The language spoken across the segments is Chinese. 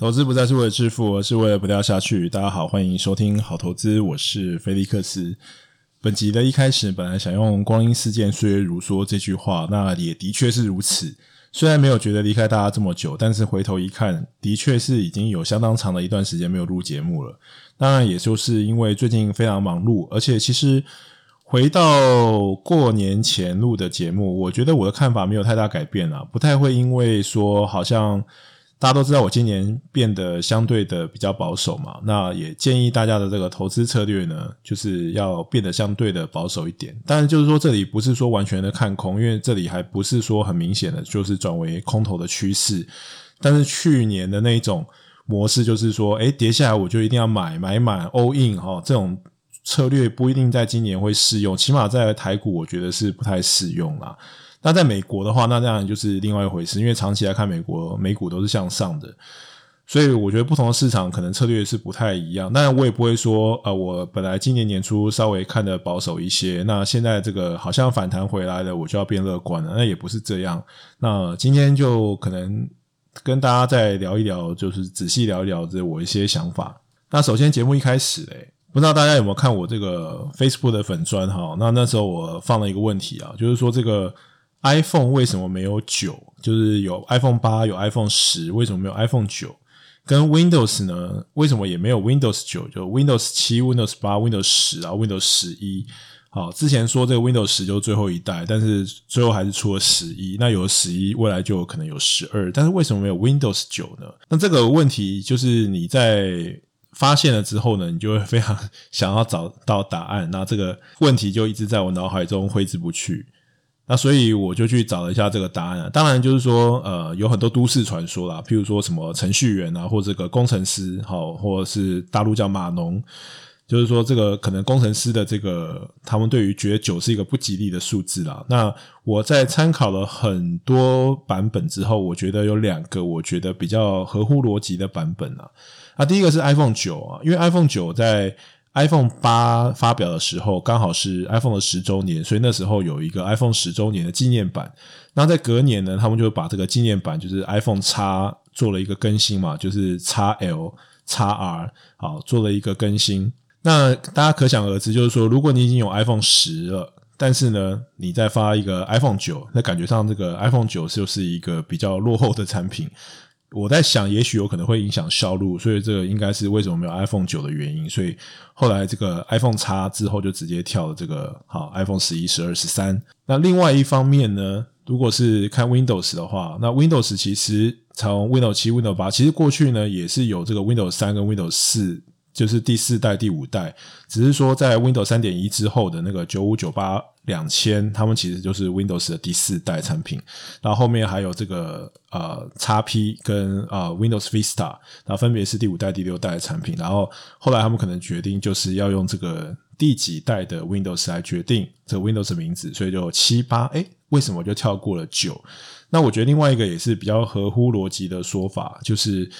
投资不再是为了致富，而是为了不掉下去。大家好，欢迎收听好投资，我是菲利克斯。本集的一开始，本来想用“光阴似箭，岁月如梭”这句话，那也的确是如此。虽然没有觉得离开大家这么久，但是回头一看，的确是已经有相当长的一段时间没有录节目了。当然，也就是因为最近非常忙碌，而且其实回到过年前录的节目，我觉得我的看法没有太大改变啊，不太会因为说好像。大家都知道我今年变得相对的比较保守嘛，那也建议大家的这个投资策略呢，就是要变得相对的保守一点。当然，就是说这里不是说完全的看空，因为这里还不是说很明显的就是转为空头的趋势。但是去年的那一种模式，就是说，诶，跌下来我就一定要买买满 all in 哈，这种策略不一定在今年会适用，起码在台股我觉得是不太适用啦。那在美国的话，那这样就是另外一回事，因为长期来看，美国美股都是向上的，所以我觉得不同的市场可能策略是不太一样。那我也不会说，呃，我本来今年年初稍微看得保守一些，那现在这个好像反弹回来了，我就要变乐观了。那也不是这样。那今天就可能跟大家再聊一聊，就是仔细聊一聊这我一些想法。那首先节目一开始嘞，不知道大家有没有看我这个 Facebook 的粉专哈？那那时候我放了一个问题啊，就是说这个。iPhone 为什么没有九？就是有 iPhone 八，有 iPhone 十，为什么没有 iPhone 九？跟 Windows 呢？为什么也没有 Windows 九？就 Windows 七、Windows 八、Windows 十啊，Windows 十一。好，之前说这个 Windows 十就是最后一代，但是最后还是出了十一。那有了十一，未来就有可能有十二。但是为什么没有 Windows 九呢？那这个问题就是你在发现了之后呢，你就会非常 想要找到答案。那这个问题就一直在我脑海中挥之不去。那所以我就去找了一下这个答案啊。当然就是说，呃，有很多都市传说啦，譬如说什么程序员啊，或这个工程师，好，或者是大陆叫码农，就是说这个可能工程师的这个，他们对于觉得九是一个不吉利的数字啦。那我在参考了很多版本之后，我觉得有两个我觉得比较合乎逻辑的版本啊。那第一个是 iPhone 九啊，因为 iPhone 九在 iPhone 八发表的时候，刚好是 iPhone 的十周年，所以那时候有一个 iPhone 十周年的纪念版。那在隔年呢，他们就把这个纪念版，就是 iPhone X 做了一个更新嘛，就是 XL、XR，好，做了一个更新。那大家可想而知，就是说，如果你已经有 iPhone 十了，但是呢，你再发一个 iPhone 九，那感觉上这个 iPhone 九就是一个比较落后的产品。我在想，也许有可能会影响销路，所以这个应该是为什么没有 iPhone 九的原因。所以后来这个 iPhone X 之后就直接跳了这个好 iPhone 十一、十二、十三。那另外一方面呢，如果是看 Windows 的话，那 Windows 其实从 Windows 七、Windows 八，其实过去呢也是有这个 Windows 三跟 Windows 四。就是第四代、第五代，只是说在 Windows 三点一之后的那个九五、九八、两千，他们其实就是 Windows 的第四代产品。然后后面还有这个呃 XP 跟、呃、Windows Vista，然后分别是第五代、第六代的产品。然后后来他们可能决定就是要用这个第几代的 Windows 来决定这 Windows 的名字，所以就七八。诶，为什么就跳过了九？那我觉得另外一个也是比较合乎逻辑的说法，就是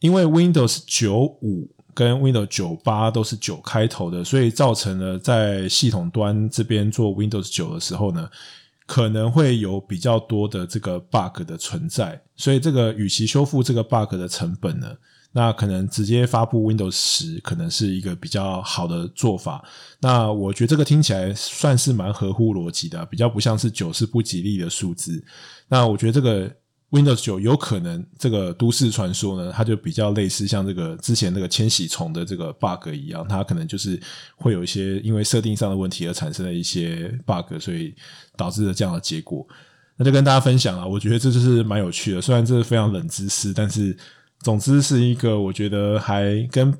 因为 Windows 九五。跟 Windows 九八都是九开头的，所以造成了在系统端这边做 Windows 九的时候呢，可能会有比较多的这个 bug 的存在。所以这个与其修复这个 bug 的成本呢，那可能直接发布 Windows 十可能是一个比较好的做法。那我觉得这个听起来算是蛮合乎逻辑的，比较不像是九是不吉利的数字。那我觉得这个。Windows 九有可能这个都市传说呢，它就比较类似像这个之前那个千禧虫的这个 bug 一样，它可能就是会有一些因为设定上的问题而产生的一些 bug，所以导致了这样的结果。那就跟大家分享了，我觉得这就是蛮有趣的，虽然这是非常冷知识，但是总之是一个我觉得还跟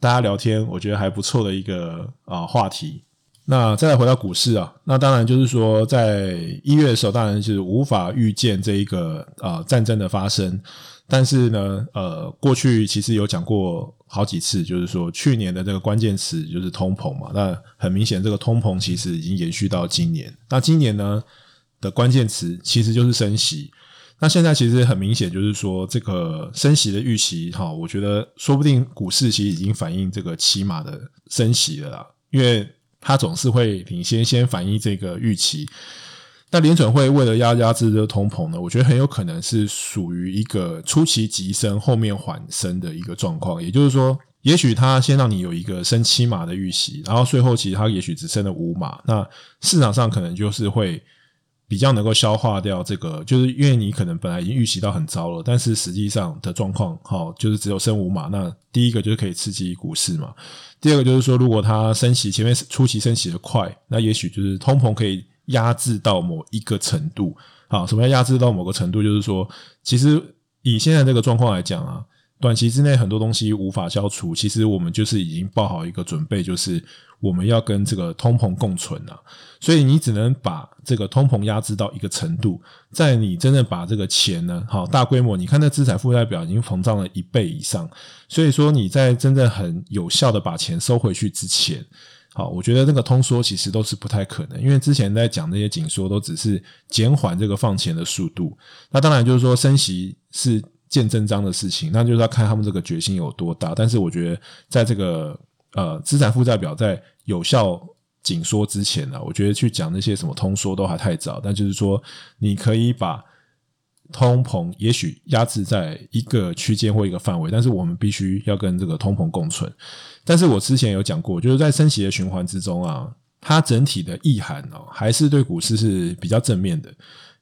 大家聊天，我觉得还不错的一个啊话题。那再来回到股市啊，那当然就是说，在一月的时候，当然是无法预见这一个啊、呃、战争的发生。但是呢，呃，过去其实有讲过好几次，就是说去年的这个关键词就是通膨嘛。那很明显，这个通膨其实已经延续到今年。那今年呢的关键词其实就是升息。那现在其实很明显，就是说这个升息的预期，哈，我觉得说不定股市其实已经反映这个起码的升息了啦，因为。它总是会领先先反映这个预期，那联准会为了压压制这个通膨呢，我觉得很有可能是属于一个初期急升，后面缓升的一个状况。也就是说，也许他先让你有一个升七码的预期，然后最后其实他也许只升了五码，那市场上可能就是会比较能够消化掉这个，就是因为你可能本来已经预期到很糟了，但是实际上的状况，好，就是只有升五码。那第一个就是可以刺激股市嘛，第二个就是说，如果它升息前面初期升息的快，那也许就是通膨可以。压制到某一个程度，好，什么叫压制到某个程度？就是说，其实以现在这个状况来讲啊，短期之内很多东西无法消除，其实我们就是已经报好一个准备，就是我们要跟这个通膨共存啊。所以你只能把这个通膨压制到一个程度，在你真正把这个钱呢，好，大规模，你看那资产负债表已经膨胀了一倍以上，所以说你在真正很有效的把钱收回去之前。好，我觉得这个通缩其实都是不太可能，因为之前在讲那些紧缩都只是减缓这个放钱的速度。那当然就是说升息是见真章的事情，那就是要看他们这个决心有多大。但是我觉得在这个呃资产负债表在有效紧缩之前呢，我觉得去讲那些什么通缩都还太早。但就是说你可以把通膨也许压制在一个区间或一个范围，但是我们必须要跟这个通膨共存。但是我之前有讲过，就是在升息的循环之中啊，它整体的意涵哦，还是对股市是比较正面的。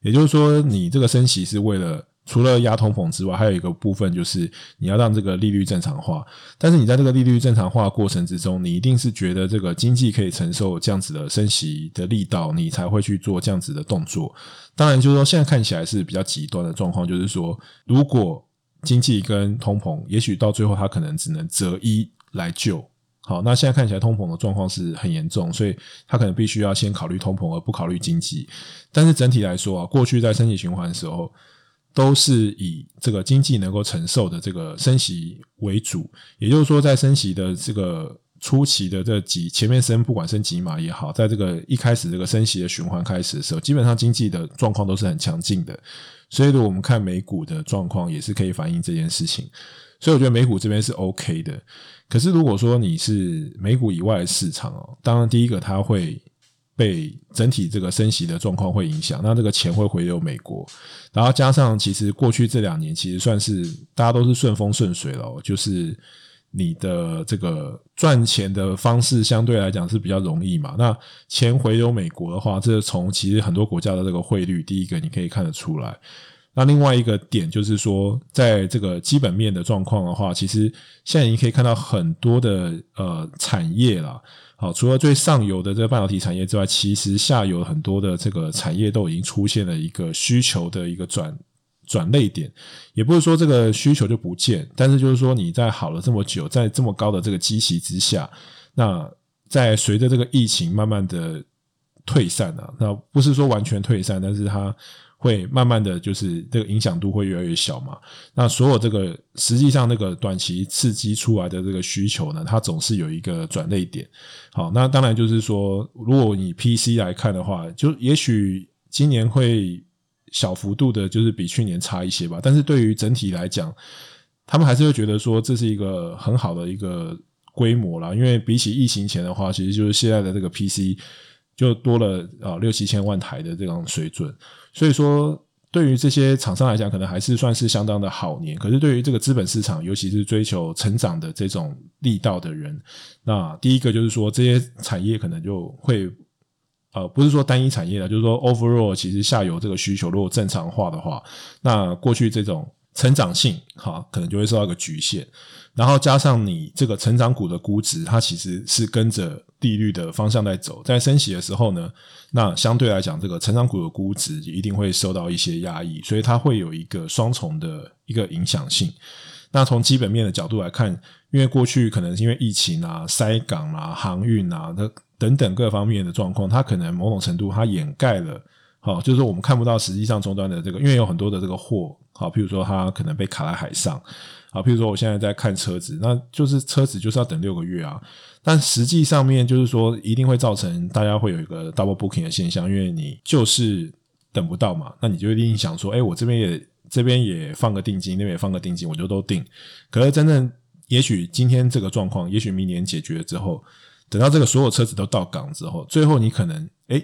也就是说，你这个升息是为了除了压通膨之外，还有一个部分就是你要让这个利率正常化。但是你在这个利率正常化过程之中，你一定是觉得这个经济可以承受这样子的升息的力道，你才会去做这样子的动作。当然，就是说现在看起来是比较极端的状况，就是说如果经济跟通膨，也许到最后它可能只能择一。来救好，那现在看起来通膨的状况是很严重，所以他可能必须要先考虑通膨，而不考虑经济。但是整体来说啊，过去在升息循环的时候，都是以这个经济能够承受的这个升息为主。也就是说，在升息的这个初期的这几前面升，不管升几码也好，在这个一开始这个升息的循环开始的时候，基本上经济的状况都是很强劲的。所以，如果我们看美股的状况，也是可以反映这件事情。所以，我觉得美股这边是 OK 的。可是，如果说你是美股以外的市场哦，当然第一个它会被整体这个升息的状况会影响，那这个钱会回流美国，然后加上其实过去这两年其实算是大家都是顺风顺水了，就是你的这个赚钱的方式相对来讲是比较容易嘛。那钱回流美国的话，这从其实很多国家的这个汇率，第一个你可以看得出来。那另外一个点就是说，在这个基本面的状况的话，其实现在你可以看到很多的呃产业啦。好，除了最上游的这个半导体产业之外，其实下游很多的这个产业都已经出现了一个需求的一个转转类点。也不是说这个需求就不见，但是就是说你在好了这么久，在这么高的这个基期之下，那在随着这个疫情慢慢的退散啊，那不是说完全退散，但是它。会慢慢的就是这个影响度会越来越小嘛。那所有这个实际上那个短期刺激出来的这个需求呢，它总是有一个转捩点。好，那当然就是说，如果你 PC 来看的话，就也许今年会小幅度的，就是比去年差一些吧。但是对于整体来讲，他们还是会觉得说这是一个很好的一个规模啦。因为比起疫情前的话，其实就是现在的这个 PC 就多了啊六七千万台的这种水准。所以说，对于这些厂商来讲，可能还是算是相当的好年。可是，对于这个资本市场，尤其是追求成长的这种力道的人，那第一个就是说，这些产业可能就会，呃，不是说单一产业了，就是说 overall，其实下游这个需求如果正常化的话，那过去这种成长性，哈，可能就会受到一个局限。然后加上你这个成长股的估值，它其实是跟着利率的方向在走，在升息的时候呢，那相对来讲，这个成长股的估值一定会受到一些压抑，所以它会有一个双重的一个影响性。那从基本面的角度来看，因为过去可能是因为疫情啊、塞港啊、航运啊它等等各方面的状况，它可能某种程度它掩盖了，好，就是我们看不到实际上终端的这个，因为有很多的这个货，好，譬如说它可能被卡在海上。好，譬如说我现在在看车子，那就是车子就是要等六个月啊。但实际上面就是说，一定会造成大家会有一个 double booking 的现象，因为你就是等不到嘛，那你就一定想说，哎，我这边也这边也放个定金，那边也放个定金，我就都定。可是真正也许今天这个状况，也许明年解决之后，等到这个所有车子都到港之后，最后你可能哎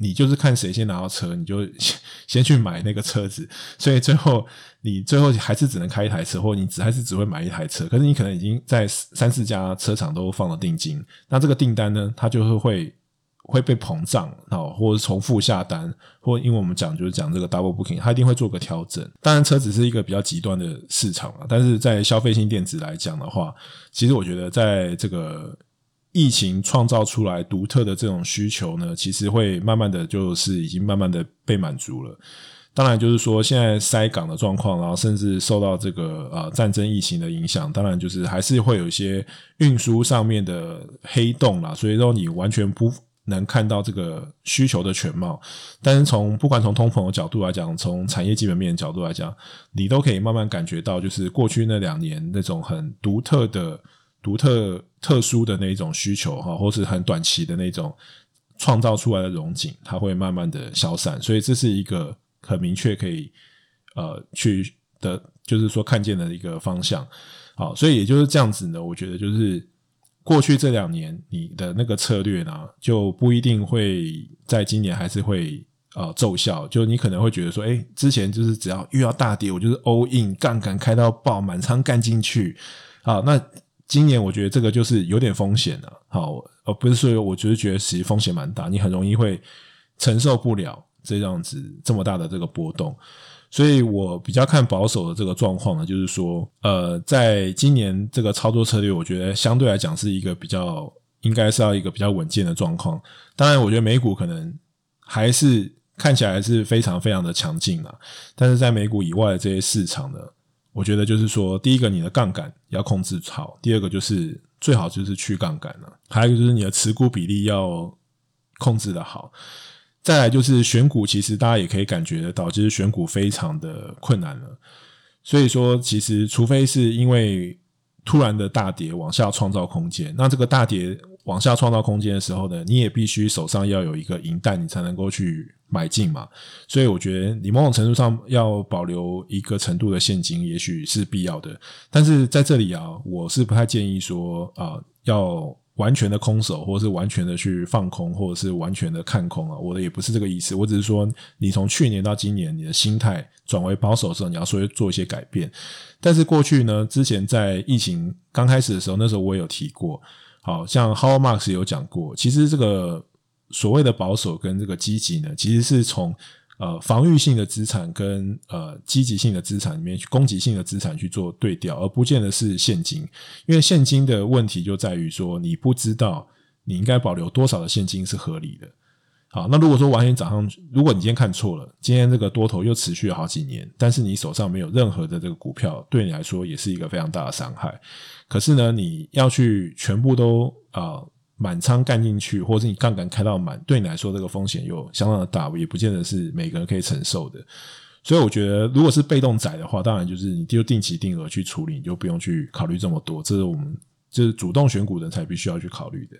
你就是看谁先拿到车，你就先 先去买那个车子，所以最后你最后还是只能开一台车，或你只还是只会买一台车。可是你可能已经在三四家车厂都放了定金，那这个订单呢，它就是会会被膨胀啊，或者重复下单，或因为我们讲就是讲这个 double booking，它一定会做个调整。当然，车子是一个比较极端的市场啊，但是在消费性电子来讲的话，其实我觉得在这个。疫情创造出来独特的这种需求呢，其实会慢慢的就是已经慢慢的被满足了。当然，就是说现在塞港的状况，然后甚至受到这个呃战争疫情的影响，当然就是还是会有一些运输上面的黑洞啦。所以说你完全不能看到这个需求的全貌。但是从不管从通膨的角度来讲，从产业基本面的角度来讲，你都可以慢慢感觉到，就是过去那两年那种很独特的。独特、特殊的那一种需求哈，或是很短期的那种创造出来的融景，它会慢慢的消散，所以这是一个很明确可以呃去的，就是说看见的一个方向。好，所以也就是这样子呢，我觉得就是过去这两年你的那个策略呢，就不一定会在今年还是会呃奏效。就你可能会觉得说，哎，之前就是只要遇到大跌，我就是 all in 杠杆开到爆，满仓干进去，好那。今年我觉得这个就是有点风险了，好，而不是说我就是觉得其实风险蛮大，你很容易会承受不了这样子这么大的这个波动，所以我比较看保守的这个状况呢，就是说，呃，在今年这个操作策略，我觉得相对来讲是一个比较应该是要一个比较稳健的状况。当然，我觉得美股可能还是看起来是非常非常的强劲啊，但是在美股以外的这些市场呢。我觉得就是说，第一个你的杠杆要控制好，第二个就是最好就是去杠杆了，还有一个就是你的持股比例要控制的好。再来就是选股，其实大家也可以感觉得到，就是选股非常的困难了。所以说，其实除非是因为突然的大跌往下创造空间，那这个大跌往下创造空间的时候呢，你也必须手上要有一个银弹，你才能够去。买进嘛，所以我觉得你某种程度上要保留一个程度的现金，也许是必要的。但是在这里啊，我是不太建议说啊、要完全的空手，或者是完全的去放空，或者是完全的看空啊。我的也不是这个意思，我只是说，你从去年到今年，你的心态转为保守的时候，你要说做一些改变。但是过去呢，之前在疫情刚开始的时候，那时候我也有提过，好像 h o w a r Marks 有讲过，其实这个。所谓的保守跟这个积极呢，其实是从呃防御性的资产跟呃积极性的资产里面去攻击性的资产去做对调，而不见得是现金。因为现金的问题就在于说，你不知道你应该保留多少的现金是合理的。好，那如果说完全涨上去，如果你今天看错了，今天这个多头又持续了好几年，但是你手上没有任何的这个股票，对你来说也是一个非常大的伤害。可是呢，你要去全部都啊。满仓干进去，或是你杠杆开到满，对你来说这个风险又相当的大，也不见得是每个人可以承受的。所以我觉得，如果是被动仔的话，当然就是你就定期定额去处理，你就不用去考虑这么多。这是我们就是主动选股人才必须要去考虑的。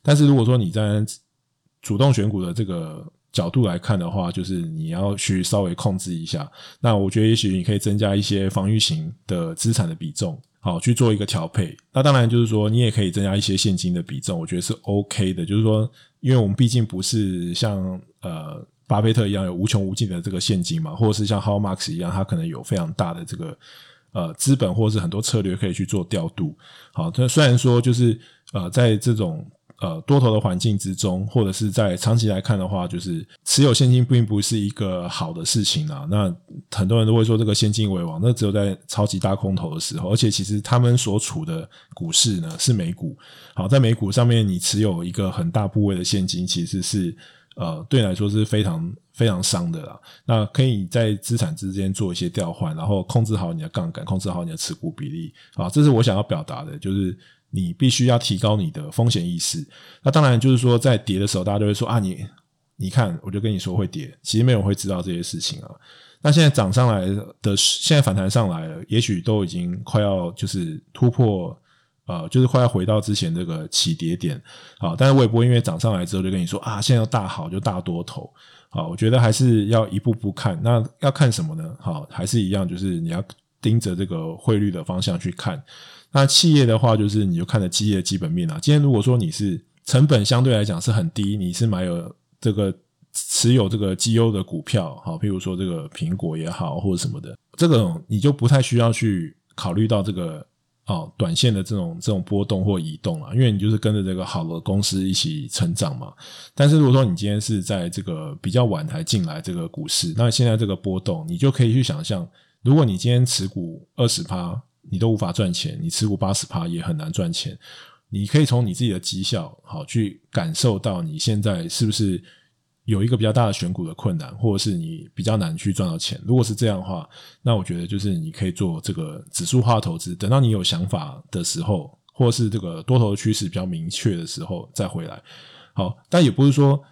但是如果说你在主动选股的这个角度来看的话，就是你要去稍微控制一下。那我觉得也许你可以增加一些防御型的资产的比重。好，去做一个调配。那当然就是说，你也可以增加一些现金的比重，我觉得是 OK 的。就是说，因为我们毕竟不是像呃巴菲特一样有无穷无尽的这个现金嘛，或者是像 How Marks 一样，他可能有非常大的这个呃资本，或者是很多策略可以去做调度。好，这虽然说就是呃在这种。呃，多头的环境之中，或者是在长期来看的话，就是持有现金并不是一个好的事情啊。那很多人都会说这个现金为王，那只有在超级大空头的时候，而且其实他们所处的股市呢是美股。好，在美股上面，你持有一个很大部位的现金，其实是呃对你来说是非常非常伤的啦。那可以在资产之间做一些调换，然后控制好你的杠杆，控制好你的持股比例。啊，这是我想要表达的，就是。你必须要提高你的风险意识。那当然就是说，在跌的时候，大家都会说啊，你你看，我就跟你说会跌，其实没有人会知道这些事情啊。那现在涨上来的，现在反弹上来了，也许都已经快要就是突破，呃，就是快要回到之前这个起跌点啊。但是我也不会因为涨上来之后就跟你说啊，现在要大好就大多头。好，我觉得还是要一步步看。那要看什么呢？好，还是一样，就是你要盯着这个汇率的方向去看。那企业的话，就是你就看着企业的基本面啊。今天如果说你是成本相对来讲是很低，你是买有这个持有这个绩优的股票，好，譬如说这个苹果也好，或者什么的，这个你就不太需要去考虑到这个哦，短线的这种这种波动或移动了，因为你就是跟着这个好的公司一起成长嘛。但是如果说你今天是在这个比较晚才进来这个股市，那现在这个波动，你就可以去想象，如果你今天持股二十趴，你都无法赚钱，你持股八十趴也很难赚钱。你可以从你自己的绩效好去感受到你现在是不是有一个比较大的选股的困难，或者是你比较难去赚到钱。如果是这样的话，那我觉得就是你可以做这个指数化投资。等到你有想法的时候，或者是这个多头趋势比较明确的时候再回来。好，但也不是说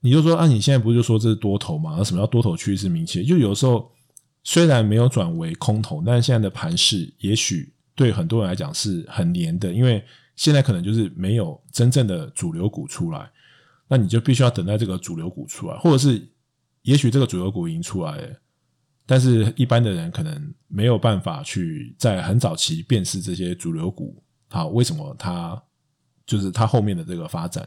你就说啊，你现在不是就说这是多头嘛？那什么叫多头趋势明确？就有时候虽然没有转为空头，但是现在的盘势也许对很多人来讲是很黏的，因为。现在可能就是没有真正的主流股出来，那你就必须要等待这个主流股出来，或者是也许这个主流股已经出来了，但是一般的人可能没有办法去在很早期辨识这些主流股，好，为什么它就是它后面的这个发展？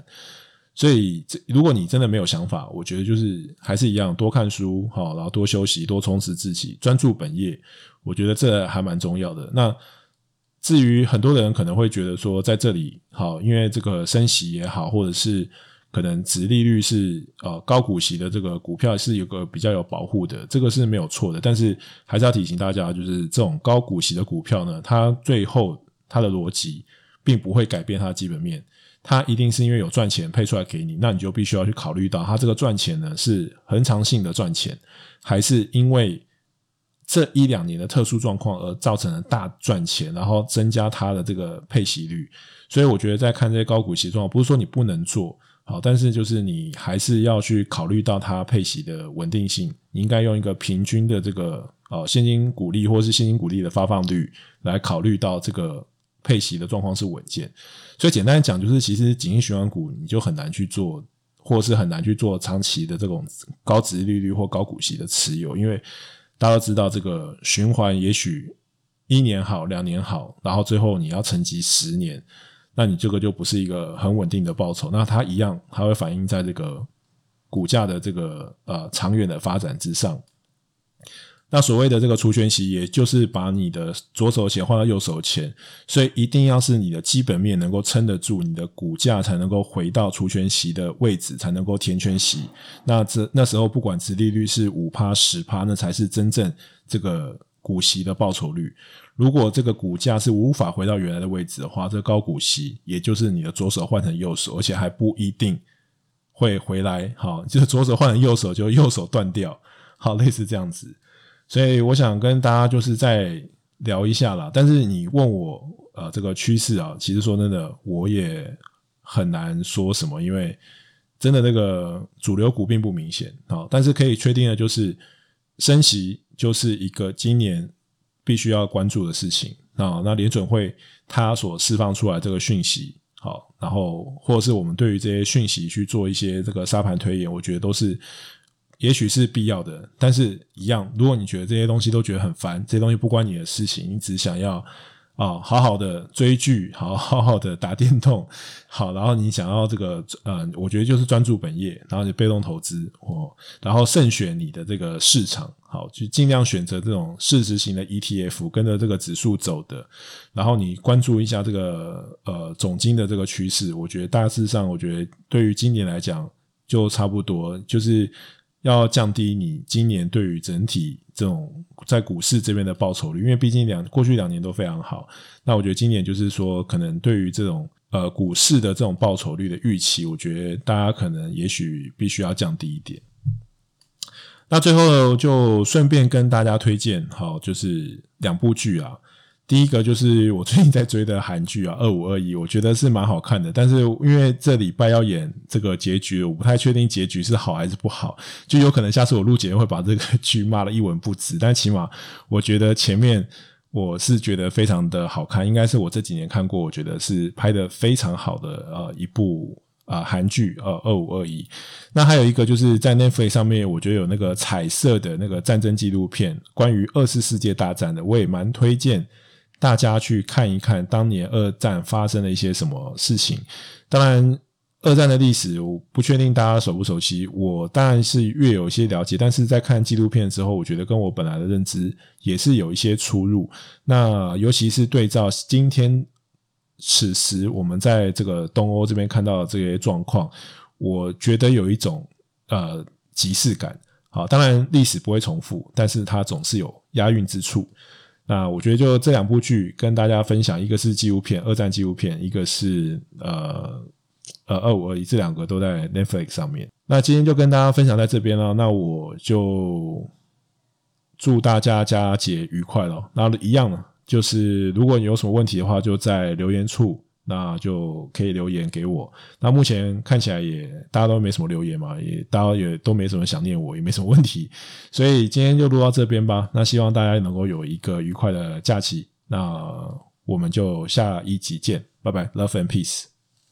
所以，如果你真的没有想法，我觉得就是还是一样，多看书，好，然后多休息，多充实自己，专注本业，我觉得这还蛮重要的。那。至于很多人可能会觉得说，在这里好，因为这个升息也好，或者是可能值利率是呃高股息的这个股票是有个比较有保护的，这个是没有错的。但是还是要提醒大家，就是这种高股息的股票呢，它最后它的逻辑并不会改变它的基本面，它一定是因为有赚钱配出来给你，那你就必须要去考虑到它这个赚钱呢是恒常性的赚钱，还是因为。这一两年的特殊状况而造成了大赚钱，然后增加它的这个配息率，所以我觉得在看这些高股息状况，不是说你不能做好，但是就是你还是要去考虑到它配息的稳定性，你应该用一个平均的这个呃现金股利或是现金股利的发放率来考虑到这个配息的状况是稳健。所以简单讲，就是其实景气循环股你就很难去做，或是很难去做长期的这种高殖利率或高股息的持有，因为。大家都知道，这个循环也许一年好，两年好，然后最后你要沉积十年，那你这个就不是一个很稳定的报酬。那它一样，它会反映在这个股价的这个呃长远的发展之上。那所谓的这个除权息，也就是把你的左手钱换到右手钱，所以一定要是你的基本面能够撑得住，你的股价才能够回到除权息的位置，才能够填权息。那这那时候不管殖利率是五趴十趴，那才是真正这个股息的报酬率。如果这个股价是无法回到原来的位置的话，这高股息也就是你的左手换成右手，而且还不一定会回来。好，就是左手换成右手，就右手断掉。好，类似这样子。所以我想跟大家就是再聊一下啦，但是你问我呃这个趋势啊，其实说真的我也很难说什么，因为真的那个主流股并不明显啊。但是可以确定的就是升息就是一个今年必须要关注的事情啊。那联准会它所释放出来这个讯息，好，然后或者是我们对于这些讯息去做一些这个沙盘推演，我觉得都是。也许是必要的，但是一样，如果你觉得这些东西都觉得很烦，这些东西不关你的事情，你只想要啊、好好的追剧，好好好的打电动，好，然后你想要这个呃，我觉得就是专注本业，然后你被动投资哦，然后慎选你的这个市场，好，去尽量选择这种市值型的 ETF，跟着这个指数走的，然后你关注一下这个呃总经的这个趋势，我觉得大致上，我觉得对于今年来讲就差不多，就是。要降低你今年对于整体这种在股市这边的报酬率，因为毕竟两过去两年都非常好。那我觉得今年就是说，可能对于这种呃股市的这种报酬率的预期，我觉得大家可能也许必须要降低一点。那最后就顺便跟大家推荐，好，就是两部剧啊。第一个就是我最近在追的韩剧啊，二五二一，我觉得是蛮好看的。但是因为这礼拜要演这个结局，我不太确定结局是好还是不好，就有可能下次我录节目会把这个剧骂的一文不值。但起码我觉得前面我是觉得非常的好看，应该是我这几年看过我觉得是拍得非常好的呃一部啊韩剧呃二五二一。那还有一个就是在 Netflix 上面，我觉得有那个彩色的那个战争纪录片，关于二次世界大战的，我也蛮推荐。大家去看一看当年二战发生了一些什么事情。当然，二战的历史，我不确定大家熟不熟悉。我当然是略有一些了解，但是在看纪录片之后，我觉得跟我本来的认知也是有一些出入。那尤其是对照今天此时我们在这个东欧这边看到的这些状况，我觉得有一种呃即视感。好，当然历史不会重复，但是它总是有押韵之处。那我觉得就这两部剧跟大家分享，一个是纪录片，二战纪录片，一个是呃。呃，二五二一这两个都在 Netflix 上面。那今天就跟大家分享在这边了。那我就祝大家佳节愉快了。那一样呢，就是如果你有什么问题的话，就在留言处，那就可以留言给我。那目前看起来也大家都没什么留言嘛，也大家也都没什么想念我，也没什么问题。所以今天就录到这边吧。那希望大家能够有一个愉快的假期。那我们就下一集见，拜拜，Love and Peace。